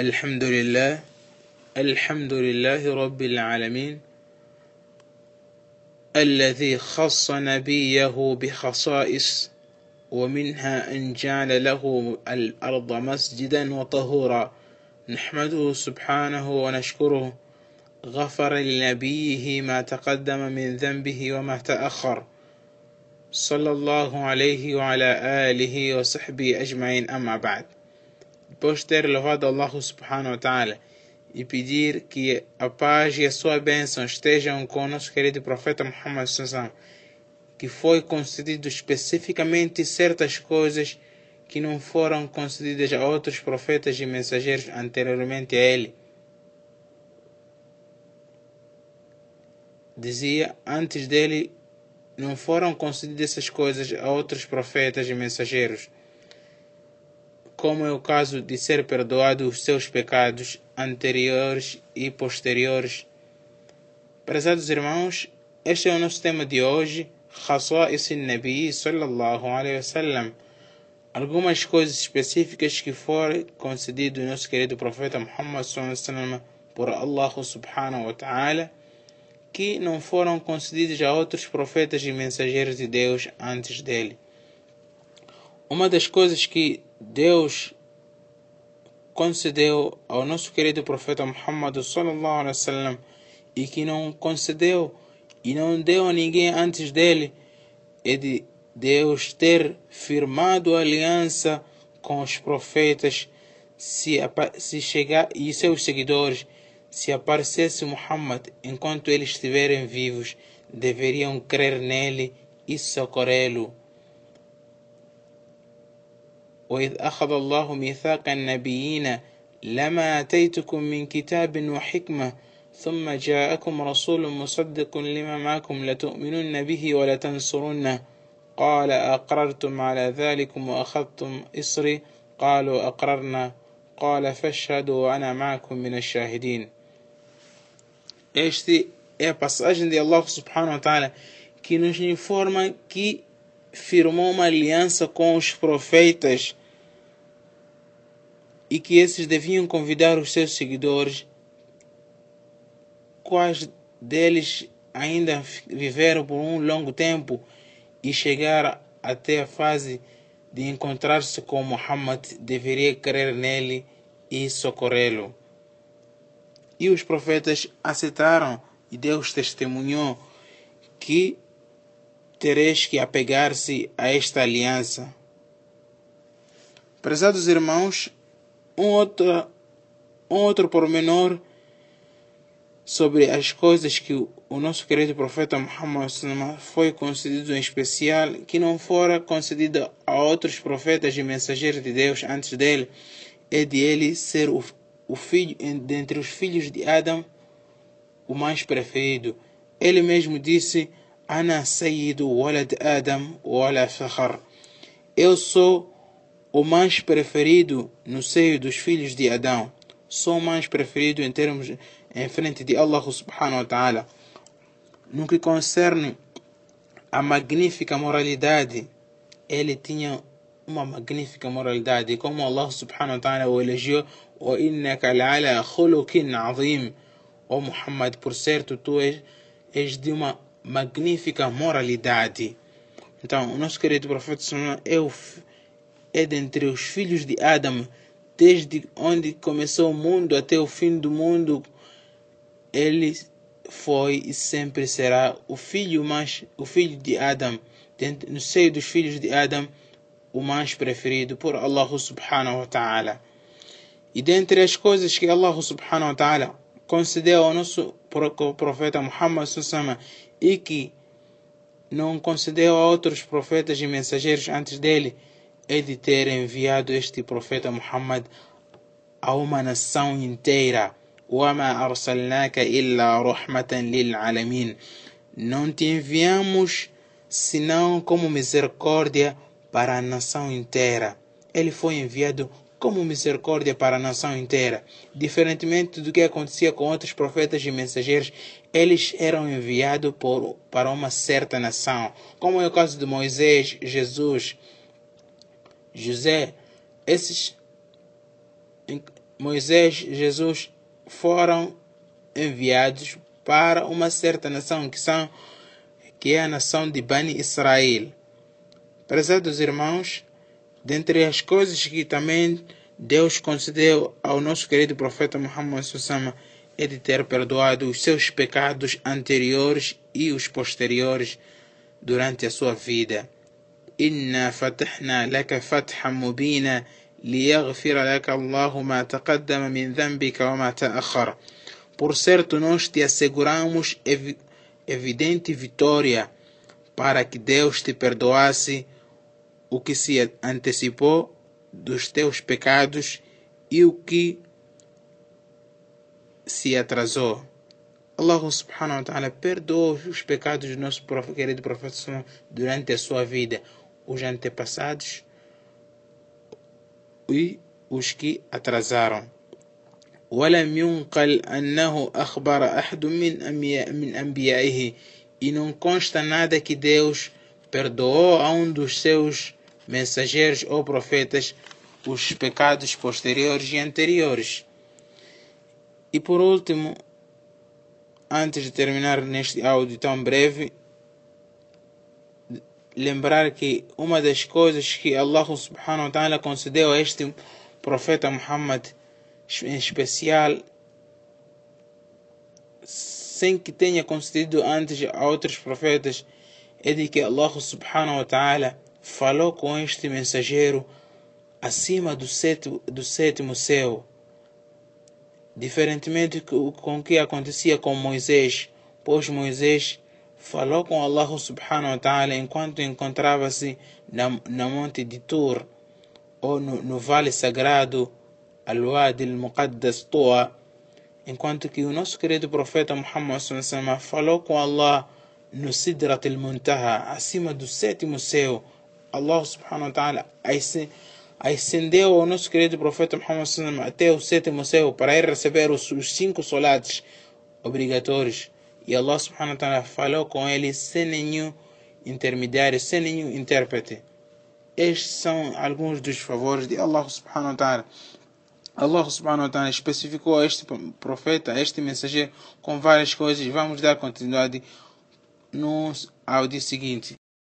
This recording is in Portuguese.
الحمد لله الحمد لله رب العالمين الذي خص نبيه بخصائص ومنها أن جعل له الأرض مسجدا وطهورا. نحمده سبحانه ونشكره غفر لنبيه ما تقدم من ذنبه وما تأخر. صلى الله عليه وعلى آله وصحبه أجمعين أما بعد. Depois ter louvado Allah subhanahu wa ta'ala e pedir que a paz e a sua bênção estejam com o nosso querido profeta Muhammad sallallahu que foi concedido especificamente certas coisas que não foram concedidas a outros profetas e mensageiros anteriormente a ele. Dizia, antes dele não foram concedidas essas coisas a outros profetas e mensageiros como é o caso de ser perdoado os seus pecados anteriores e posteriores. Prezados irmãos, este é o nosso tema de hoje, Khasa'is Nabi sallallahu alaihi wasallam. Algumas coisas específicas que foram concedidas ao nosso querido profeta Muhammad sallallahu por Allah subhanahu wa ta'ala que não foram concedidas a outros profetas e mensageiros de Deus antes dele. Uma das coisas que Deus concedeu ao nosso querido profeta Muhammad sallallahu alaihi wasallam e que não concedeu e não deu a ninguém antes dele é de Deus ter firmado aliança com os profetas se, se chegar e seus seguidores se aparecesse Muhammad enquanto eles estiverem vivos deveriam crer nele e socorrê-lo وإذ أخذ الله ميثاق النبيين لما أتيتكم من كتاب وحكمة ثم جاءكم رسول مصدق لما معكم لتؤمنن به ولتنصرنه. قال أقررتم على ذلكم وأخذتم إصري؟ قالوا أقررنا. قال فاشهدوا وأنا معكم من الشاهدين. Este é a passagem de Allah subhanahu wa ta'ala que nos informa que firmou uma aliança com os profetas e que esses deviam convidar os seus seguidores, quais deles ainda viveram por um longo tempo e chegar até a fase de encontrar-se com Muhammad, deveria crer nele e socorrê-lo. E os profetas aceitaram e Deus testemunhou que tereis que apegar-se a esta aliança. Prezados irmãos, um outro, pormenor sobre as coisas que o nosso querido profeta Muhammad foi concedido em especial, que não fora concedido a outros profetas e mensageiros de Deus antes dele, é de ele ser o, o filho, dentre os filhos de Adão, o mais preferido. Ele mesmo disse, Ana Sayyidu Walad Adam Wala Fakhar. Eu sou o mais preferido no seio dos filhos de Adão. Sou o mais preferido em termos em frente de Allah subhanahu wa ta'ala. No que concerne a magnífica moralidade, ele tinha uma magnífica moralidade, como Allah subhanahu wa ta'ala o elogiou, o innaka la'ala khuluqin azim. Ó Muhammad, por certo, tu és, és de uma magnífica moralidade. Então, o nosso querido profeta é o é dentre os filhos de Adão, desde onde começou o mundo até o fim do mundo, ele foi e sempre será o filho mais o filho de Adão, no seio dos filhos de Adão, o mais preferido por Allah subhanahu wa ta'ala. E dentre as coisas que Allah subhanahu wa ta'ala concedeu ao nosso profeta Muhammad sallallahu e que não concedeu a outros profetas e mensageiros antes dele, é de ter enviado este profeta Muhammad a uma nação inteira. وَمَا أَرْسَلْنَاكَ إِلَّا رَحْمَةً لِلْعَالَمِينَ Não te enviamos senão como misericórdia para a nação inteira. Ele foi enviado como misericórdia para a nação inteira. Diferentemente do que acontecia com outros profetas e mensageiros, eles eram enviados por, para uma certa nação, como é o caso de Moisés, Jesus, José, esses Moisés Jesus foram enviados para uma certa nação que são que é a nação de Bani Israel. Prezados irmãos, dentre as coisas que também Deus concedeu ao nosso querido profeta Muhammad Sussama é de ter perdoado os seus pecados anteriores e os posteriores durante a sua vida. Fatahna laka fathan mubina liyaghfira laka Allahu ma taqaddama min dhanbika wa ma ta'akhkhara. Por certo, nós te asseguramos ev evidente vitória para que Deus te perdoasse o que se antecipou dos teus pecados e o que se atrasou. Allah subhanahu wa ta'ala perdoou os pecados do nosso querido profeta durante a sua vida, os antepassados e os que atrasaram. ولم ينقل أنه أخبر أحد من من أنبيائه e não consta nada que Deus perdoou a um dos seus mensageiros ou profetas os pecados posteriores e anteriores. E por último, antes de terminar neste áudio tão breve, lembrar que uma das coisas que Allah subhanahu wa ta'ala concedeu a este profeta Muhammad em especial sem que tenha concedido antes a outros profetas é de que Allah subhanahu wa ta'ala falou com este mensageiro acima do sétimo, do sétimo céu. Diferentemente com o que acontecia com Moisés, pois Moisés falou com Allah subhanahu wa ta'ala enquanto encontrava-se na, na monte de Tur, ou no, no vale sagrado Al-Wadi al-Muqaddas Toa, enquanto que o nosso querido profeta Muhammad falou com Allah no Sidrat al-Muntaha, acima do sétimo céu, Allah subhanahu wa ta'ala ascendeu ao nosso querido profeta Muhammad até o sétimo céu para ir receber os, os cinco solates obrigatórios. E Allah subhanahu wa ta'ala falou com ele sem nenhum intermediário, sem nenhum intérprete. Estes são alguns dos favores de Allah subhanahu wa ta'ala. Allah subhanahu wa ta'ala especificou este profeta, este mensageiro com várias coisas. Vamos dar continuidade no áudio seguinte.